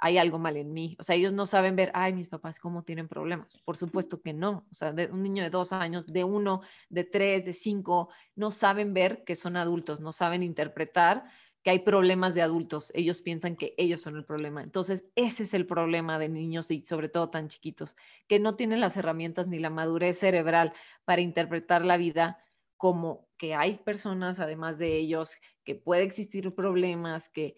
hay algo mal en mí. O sea, ellos no saben ver, ay, mis papás, ¿cómo tienen problemas? Por supuesto que no. O sea, de un niño de dos años, de uno, de tres, de cinco, no saben ver que son adultos, no saben interpretar que hay problemas de adultos. Ellos piensan que ellos son el problema. Entonces, ese es el problema de niños y sobre todo tan chiquitos, que no tienen las herramientas ni la madurez cerebral para interpretar la vida como que hay personas, además de ellos, que puede existir problemas, que,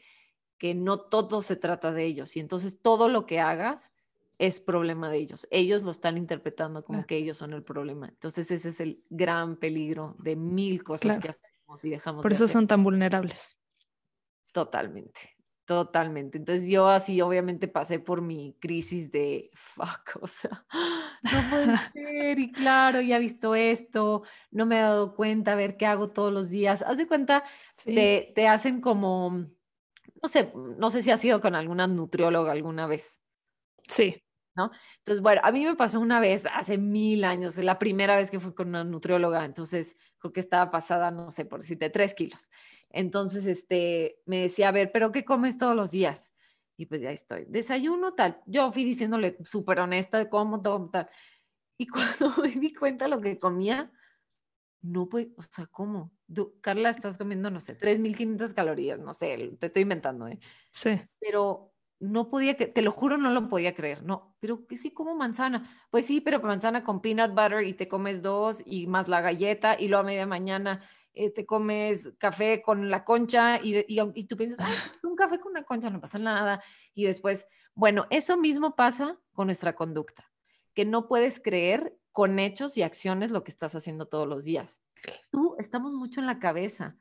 que no todo se trata de ellos. Y entonces todo lo que hagas es problema de ellos. Ellos lo están interpretando como que ellos son el problema. Entonces ese es el gran peligro de mil cosas que hacemos y dejamos. Por eso son tan vulnerables. Totalmente. Totalmente. Entonces yo así obviamente pasé por mi crisis de fuck, <laughs> o sea, no puede <laughs> ser y claro, ya he visto esto, no me he dado cuenta, a ver qué hago todos los días. Haz de cuenta, te, te, hacen como, no sé, no sé si has ido con alguna nutrióloga alguna vez. Sí. ¿No? Entonces, bueno, a mí me pasó una vez, hace mil años, la primera vez que fui con una nutrióloga, entonces creo que estaba pasada, no sé, por decirte, tres kilos. Entonces, este, me decía, a ver, ¿pero qué comes todos los días? Y pues ya estoy, desayuno tal. Yo fui diciéndole súper honesta, como todo tal. Y <laughs> cuando me di cuenta lo que comía, no pues, o sea, ¿cómo? Carla, estás comiendo, no sé, 3.500 calorías, no sé, te estoy inventando, ¿eh? Sí. Pero no podía, te lo juro, no lo podía creer, no, pero es que como manzana, pues sí, pero manzana con peanut butter y te comes dos y más la galleta y luego a media mañana eh, te comes café con la concha y, y, tú piensas, Ay, pues un café con una concha, no pasa nada. Y después, bueno, eso mismo pasa con nuestra conducta, que no puedes creer con hechos y acciones lo que estás haciendo todos los días. Tú estamos mucho en la cabeza.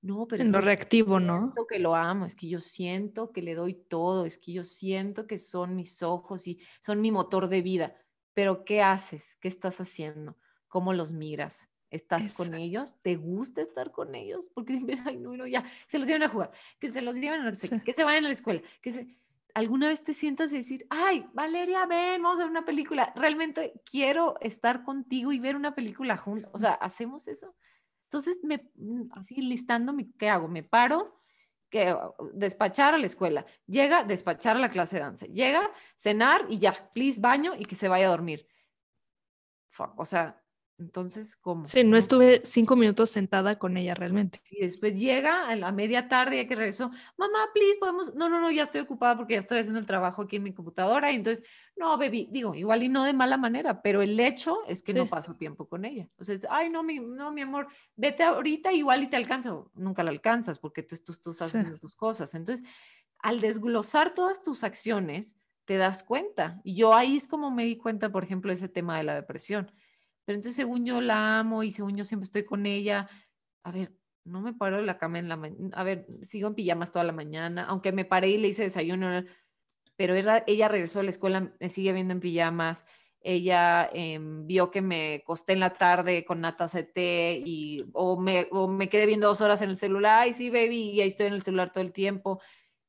No, pero en es lo reactivo, ¿no? que lo amo, es que yo siento que le doy todo, es que yo siento que son mis ojos y son mi motor de vida. Pero ¿qué haces? ¿Qué estás haciendo? ¿Cómo los miras? ¿Estás con ellos? ¿Te gusta estar con ellos? Porque <laughs> ay, no, no, ya, se los llevan a jugar, que se los llevan a que se vayan a la escuela, que se alguna vez te sientas y decir, ay, Valeria, ven, vamos a ver una película. Realmente quiero estar contigo y ver una película juntos. O sea, ¿hacemos eso? Entonces, me, mm, así listando, ¿qué hago? Me paro, que despachar a la escuela, llega, despachar a la clase de danza, llega, cenar y ya, please, baño y que se vaya a dormir. O sea, entonces, ¿cómo? Sí, no estuve cinco minutos sentada con ella realmente. Y después llega a la media tarde, ya que regresó, mamá, please, podemos, no, no, no, ya estoy ocupada porque ya estoy haciendo el trabajo aquí en mi computadora. Y entonces, no, baby, digo, igual y no de mala manera, pero el hecho es que no paso tiempo con ella. Entonces, ay, no, mi, no, mi amor, vete ahorita, igual y te alcanzo. Nunca la alcanzas porque tú, tú, tú estás haciendo tus cosas. Entonces, al desglosar todas tus acciones, te das cuenta. Y yo ahí es como me di cuenta, por ejemplo, ese tema de la depresión pero entonces, según yo la amo y según yo siempre estoy con ella, a ver, no me paro de la cama en la mañana, a ver, sigo en pijamas toda la mañana, aunque me paré y le hice desayuno, pero ella regresó a la escuela, me sigue viendo en pijamas, ella em, vio que me costé en la tarde con nata té y o me, o me quedé viendo dos horas en el celular, y sí, baby, y ahí estoy en el celular todo el tiempo.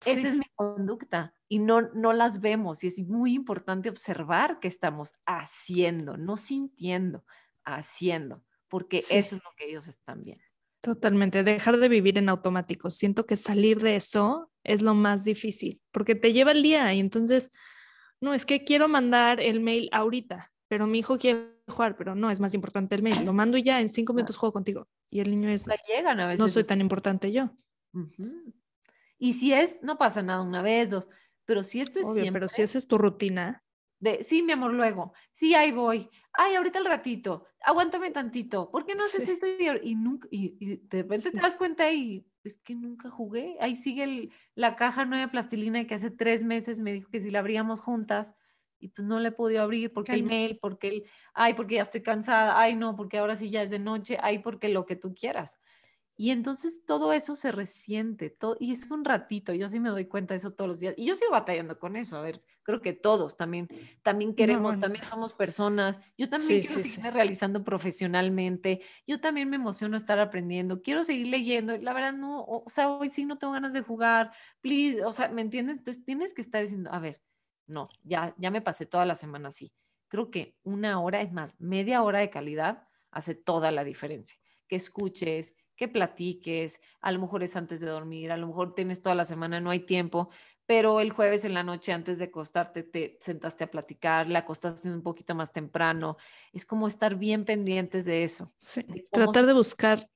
Esa es mi conducta y no, no las vemos y es muy importante observar qué estamos haciendo, no sintiendo, haciendo, porque eso es lo que ellos están viendo. Totalmente, dejar de vivir en automático. Siento que salir de eso es lo más difícil, porque te lleva el día y entonces, no, es que quiero mandar el mail ahorita, pero mi hijo quiere jugar, pero no, es más importante el mail. Lo mando ya, en cinco minutos juego contigo. Y el niño es, llegan a veces no soy tan importante yo. Y si es, no pasa nada una vez, dos, pero si esto es siempre. Pero si esa es tu rutina. De, sí, mi amor, luego. Sí, ahí voy. Ay, ahorita el ratito. Aguántame tantito. ¿Por qué no haces esto? Y, nunca, y, de repente te das cuenta y es que nunca jugué. Ahí sigue la caja nueva plastilina que hace tres meses me dijo que si la abríamos juntas y pues no le he podido abrir porque el mail, porque el, ay, porque ya estoy cansada, ay, no, porque ahora sí ya es de noche, ay, porque lo que tú quieras. Y entonces todo eso se resiente, todo, y es un ratito, yo sí me doy cuenta de eso todos los días. Y yo sigo batallando con eso, a ver, creo que todos también, también queremos, también somos personas, yo también quiero seguirme realizando profesionalmente, yo también me emociono estar aprendiendo, quiero seguir leyendo, la verdad no, o sea, hoy sí no tengo ganas de jugar, please, o sea, ¿me entiendes? Entonces tienes que estar diciendo, a ver, no, ya, ya me pasé toda la semana así. Creo que una hora, es más, media hora de calidad hace toda la diferencia. Que escuches, que platiques, a lo mejor es antes de dormir, a lo mejor tienes toda la semana, no hay tiempo, pero el jueves en la noche antes de acostarte te sentaste a platicar, la acostaste un poquito más temprano. Es como estar bien pendientes de eso. tratar de buscar,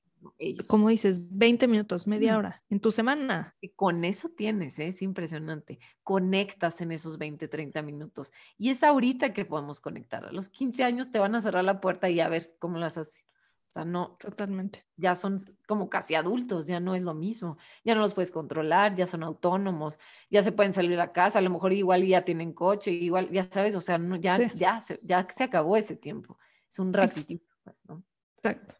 como dices, 20 minutos, media hora en tu semana. Y con eso tienes, ¿eh? es impresionante. Conectas en esos 20, 30 minutos. Y es ahorita que podemos conectar. A los 15 años te van a cerrar la puerta y a ver cómo las haces no. Totalmente. Ya son como casi adultos, ya no es lo mismo. Ya no los puedes controlar, ya son autónomos, ya se pueden salir a casa, a lo mejor igual ya tienen coche, igual, ya sabes, o sea, no, ya, ya, se, ya se acabó ese tiempo. Es un ratito, ¿no? Exacto.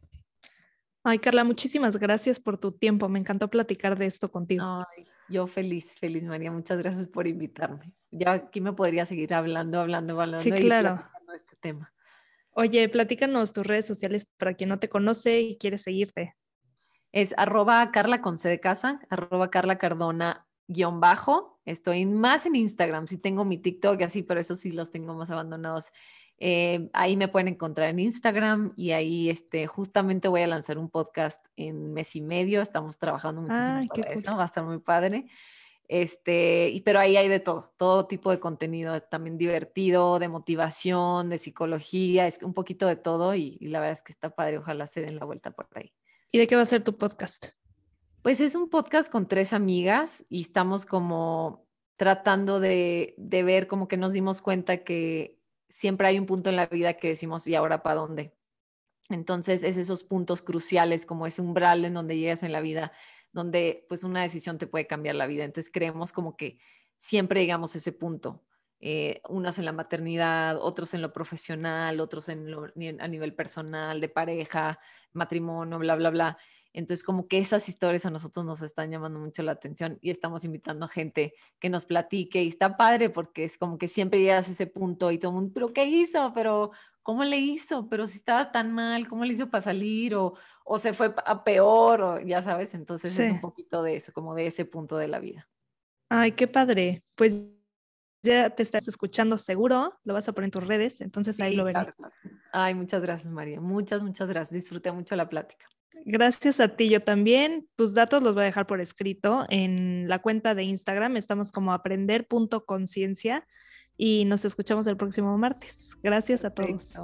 Ay, Carla, muchísimas gracias por tu tiempo. Me encantó platicar de esto contigo. Ay, yo feliz, feliz, María. Muchas gracias por invitarme. Ya aquí me podría seguir hablando, hablando, hablando. Sí, claro. este tema. Oye, platícanos tus redes sociales para quien no te conoce y quiere seguirte. Es arroba Carla con C de casa, arroba Carla Cardona guion bajo. Estoy más en Instagram, sí tengo mi TikTok y así, pero eso sí los tengo más abandonados. Eh, ahí me pueden encontrar en Instagram y ahí este, justamente voy a lanzar un podcast en mes y medio. Estamos trabajando muchísimo para eso, va a estar muy padre. Este, y, pero ahí hay de todo, todo tipo de contenido, también divertido, de motivación, de psicología, es un poquito de todo y, y la verdad es que está padre, ojalá se den la vuelta por ahí. ¿Y de qué va a ser tu podcast? Pues es un podcast con tres amigas y estamos como tratando de, de ver como que nos dimos cuenta que siempre hay un punto en la vida que decimos, ¿y ahora para dónde? Entonces es esos puntos cruciales, como ese umbral en donde llegas en la vida, donde pues una decisión te puede cambiar la vida. Entonces creemos como que siempre llegamos a ese punto. Eh, unos en la maternidad, otros en lo profesional, otros en lo, a nivel personal, de pareja, matrimonio, bla, bla, bla. Entonces, como que esas historias a nosotros nos están llamando mucho la atención y estamos invitando a gente que nos platique y está padre porque es como que siempre llegas a ese punto y todo el mundo, pero ¿qué hizo? Pero ¿cómo le hizo? Pero si estaba tan mal, ¿cómo le hizo para salir? O, o se fue a peor, o ya sabes, entonces es un poquito de eso, como de ese punto de la vida. Ay, qué padre. Pues ya te estás escuchando seguro, lo vas a poner en tus redes, entonces ahí lo veré. Ay, muchas gracias, María. Muchas, muchas gracias. Disfruté mucho la plática. Gracias a ti, yo también. Tus datos los voy a dejar por escrito en la cuenta de Instagram. Estamos como aprender.conciencia y nos escuchamos el próximo martes. Gracias a todos.